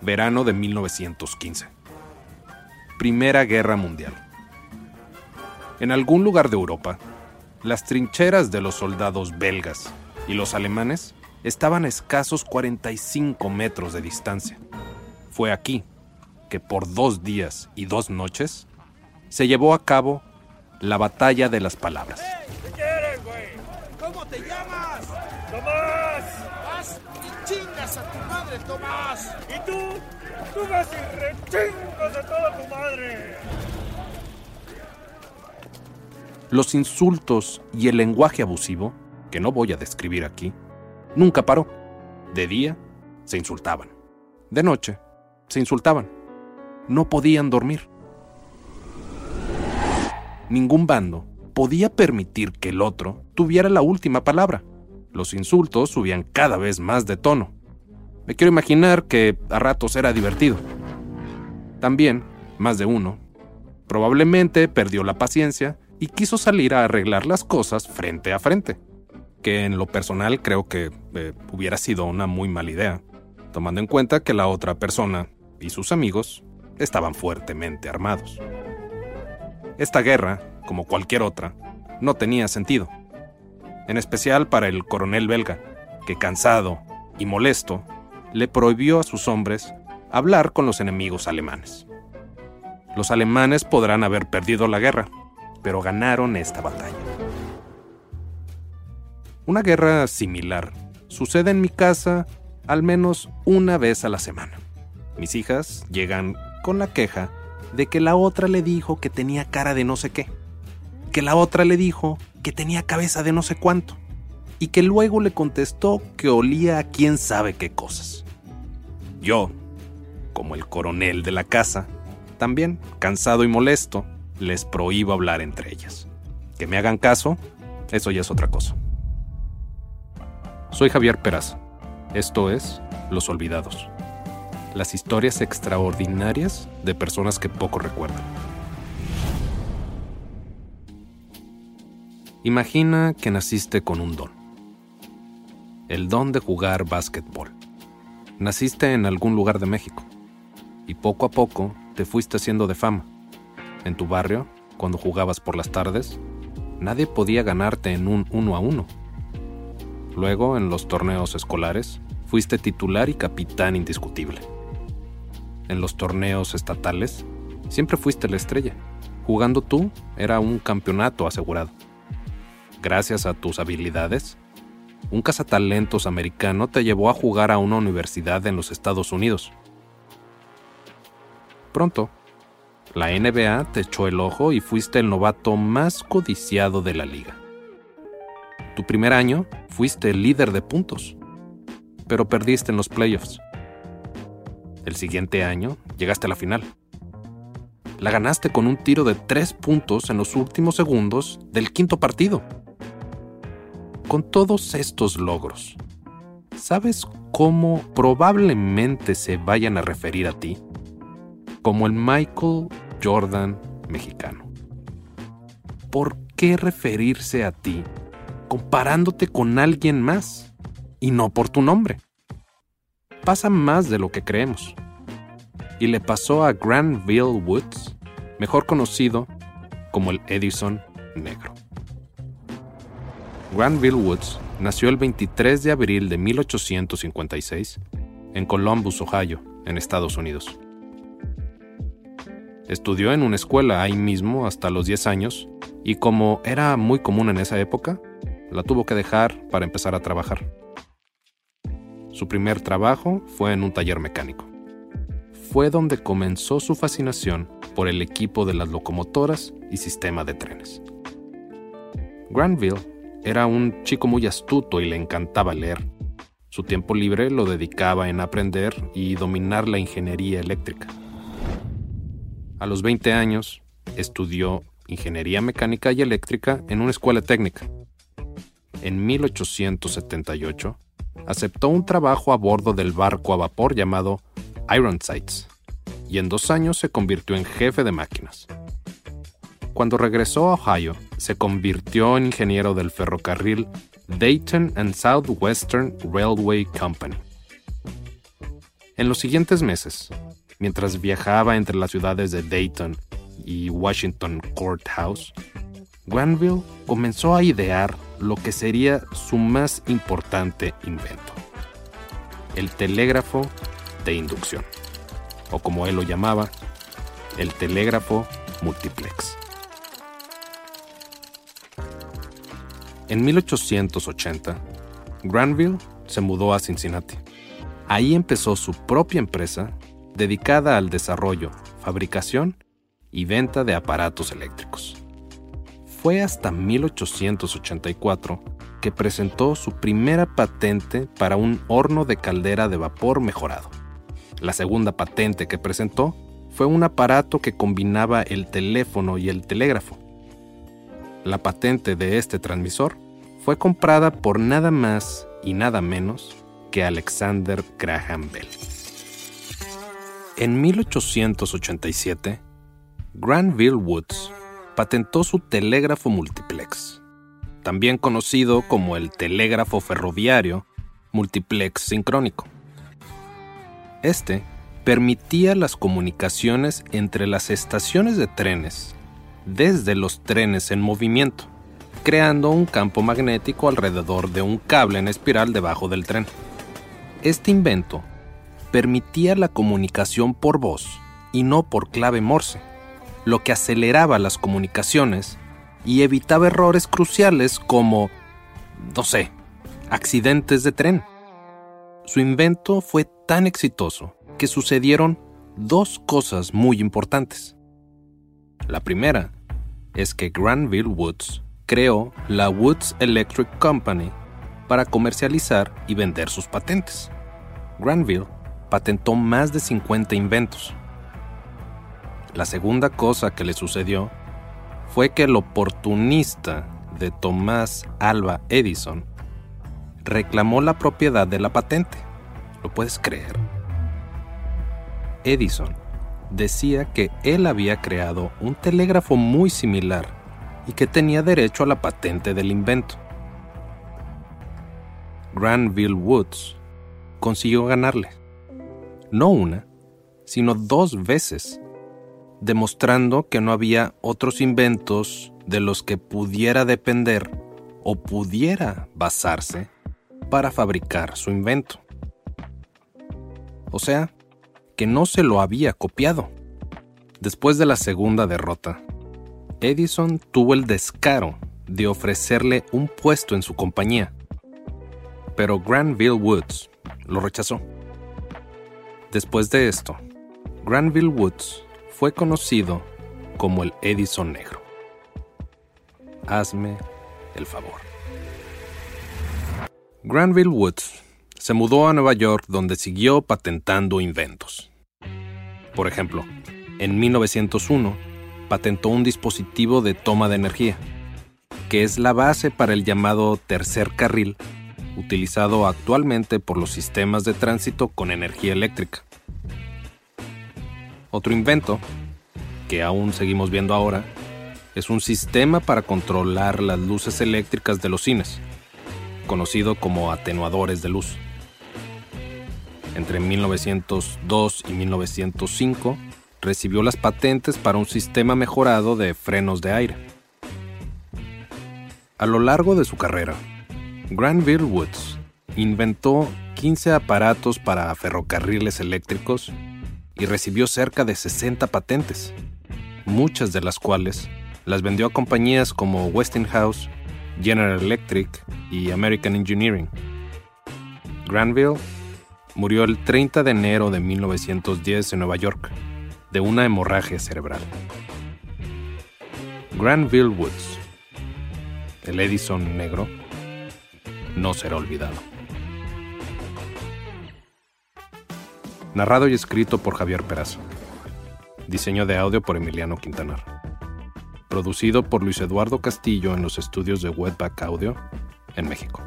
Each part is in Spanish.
Verano de 1915. Primera Guerra Mundial. En algún lugar de Europa, las trincheras de los soldados belgas y los alemanes estaban a escasos 45 metros de distancia. Fue aquí que por dos días y dos noches se llevó a cabo la batalla de las palabras. ¿Qué quieres, güey? ¿Cómo te llamas? ¡Tomás! A tu madre, Tomás. ¿Y tú? Tú vas y rechingas a toda tu madre. Los insultos y el lenguaje abusivo, que no voy a describir aquí, nunca paró. De día se insultaban. De noche se insultaban. No podían dormir. Ningún bando podía permitir que el otro tuviera la última palabra. Los insultos subían cada vez más de tono. Me quiero imaginar que a ratos era divertido. También, más de uno, probablemente perdió la paciencia y quiso salir a arreglar las cosas frente a frente, que en lo personal creo que eh, hubiera sido una muy mala idea, tomando en cuenta que la otra persona y sus amigos estaban fuertemente armados. Esta guerra, como cualquier otra, no tenía sentido, en especial para el coronel belga, que cansado y molesto, le prohibió a sus hombres hablar con los enemigos alemanes. Los alemanes podrán haber perdido la guerra, pero ganaron esta batalla. Una guerra similar sucede en mi casa al menos una vez a la semana. Mis hijas llegan con la queja de que la otra le dijo que tenía cara de no sé qué, que la otra le dijo que tenía cabeza de no sé cuánto, y que luego le contestó que olía a quién sabe qué cosas. Yo, como el coronel de la casa, también, cansado y molesto, les prohíbo hablar entre ellas. Que me hagan caso, eso ya es otra cosa. Soy Javier Peraza. Esto es Los Olvidados. Las historias extraordinarias de personas que poco recuerdan. Imagina que naciste con un don. El don de jugar básquetbol. Naciste en algún lugar de México y poco a poco te fuiste haciendo de fama. En tu barrio, cuando jugabas por las tardes, nadie podía ganarte en un uno a uno. Luego, en los torneos escolares, fuiste titular y capitán indiscutible. En los torneos estatales, siempre fuiste la estrella. Jugando tú, era un campeonato asegurado. Gracias a tus habilidades, un cazatalentos americano te llevó a jugar a una universidad en los Estados Unidos. Pronto, la NBA te echó el ojo y fuiste el novato más codiciado de la liga. Tu primer año fuiste el líder de puntos, pero perdiste en los playoffs. El siguiente año llegaste a la final. La ganaste con un tiro de tres puntos en los últimos segundos del quinto partido. Con todos estos logros, ¿sabes cómo probablemente se vayan a referir a ti? Como el Michael Jordan mexicano. ¿Por qué referirse a ti comparándote con alguien más y no por tu nombre? Pasa más de lo que creemos. Y le pasó a Granville Woods, mejor conocido como el Edison Negro. Granville Woods nació el 23 de abril de 1856 en Columbus, Ohio, en Estados Unidos. Estudió en una escuela ahí mismo hasta los 10 años y como era muy común en esa época, la tuvo que dejar para empezar a trabajar. Su primer trabajo fue en un taller mecánico. Fue donde comenzó su fascinación por el equipo de las locomotoras y sistema de trenes. Granville era un chico muy astuto y le encantaba leer. Su tiempo libre lo dedicaba en aprender y dominar la ingeniería eléctrica. A los 20 años, estudió ingeniería mecánica y eléctrica en una escuela técnica. En 1878, aceptó un trabajo a bordo del barco a vapor llamado Ironsides, y en dos años se convirtió en jefe de máquinas. Cuando regresó a Ohio, se convirtió en ingeniero del ferrocarril Dayton and Southwestern Railway Company. En los siguientes meses, mientras viajaba entre las ciudades de Dayton y Washington Courthouse, Granville comenzó a idear lo que sería su más importante invento, el telégrafo de inducción, o como él lo llamaba, el telégrafo multiplex. En 1880, Granville se mudó a Cincinnati. Ahí empezó su propia empresa dedicada al desarrollo, fabricación y venta de aparatos eléctricos. Fue hasta 1884 que presentó su primera patente para un horno de caldera de vapor mejorado. La segunda patente que presentó fue un aparato que combinaba el teléfono y el telégrafo. La patente de este transmisor fue comprada por nada más y nada menos que Alexander Graham Bell. En 1887, Granville Woods patentó su telégrafo multiplex, también conocido como el telégrafo ferroviario multiplex sincrónico. Este permitía las comunicaciones entre las estaciones de trenes desde los trenes en movimiento, creando un campo magnético alrededor de un cable en espiral debajo del tren. Este invento permitía la comunicación por voz y no por clave Morse, lo que aceleraba las comunicaciones y evitaba errores cruciales como, no sé, accidentes de tren. Su invento fue tan exitoso que sucedieron dos cosas muy importantes. La primera es que Granville Woods creó la Woods Electric Company para comercializar y vender sus patentes. Granville patentó más de 50 inventos. La segunda cosa que le sucedió fue que el oportunista de Thomas Alva Edison reclamó la propiedad de la patente. ¿Lo puedes creer? Edison decía que él había creado un telégrafo muy similar y que tenía derecho a la patente del invento. Granville Woods consiguió ganarle no una, sino dos veces, demostrando que no había otros inventos de los que pudiera depender o pudiera basarse para fabricar su invento. O sea, que no se lo había copiado. Después de la segunda derrota, Edison tuvo el descaro de ofrecerle un puesto en su compañía, pero Granville Woods lo rechazó. Después de esto, Granville Woods fue conocido como el Edison Negro. Hazme el favor. Granville Woods se mudó a Nueva York donde siguió patentando inventos. Por ejemplo, en 1901 patentó un dispositivo de toma de energía, que es la base para el llamado tercer carril utilizado actualmente por los sistemas de tránsito con energía eléctrica. Otro invento, que aún seguimos viendo ahora, es un sistema para controlar las luces eléctricas de los cines, conocido como atenuadores de luz. Entre 1902 y 1905 recibió las patentes para un sistema mejorado de frenos de aire. A lo largo de su carrera, Granville Woods inventó 15 aparatos para ferrocarriles eléctricos y recibió cerca de 60 patentes, muchas de las cuales las vendió a compañías como Westinghouse, General Electric y American Engineering. Granville murió el 30 de enero de 1910 en Nueva York de una hemorragia cerebral. Granville Woods, el Edison negro, no será olvidado. Narrado y escrito por Javier Peraza. Diseño de audio por Emiliano Quintanar. Producido por Luis Eduardo Castillo en los estudios de Webback Audio en México.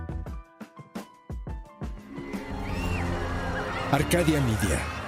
Arcadia Media.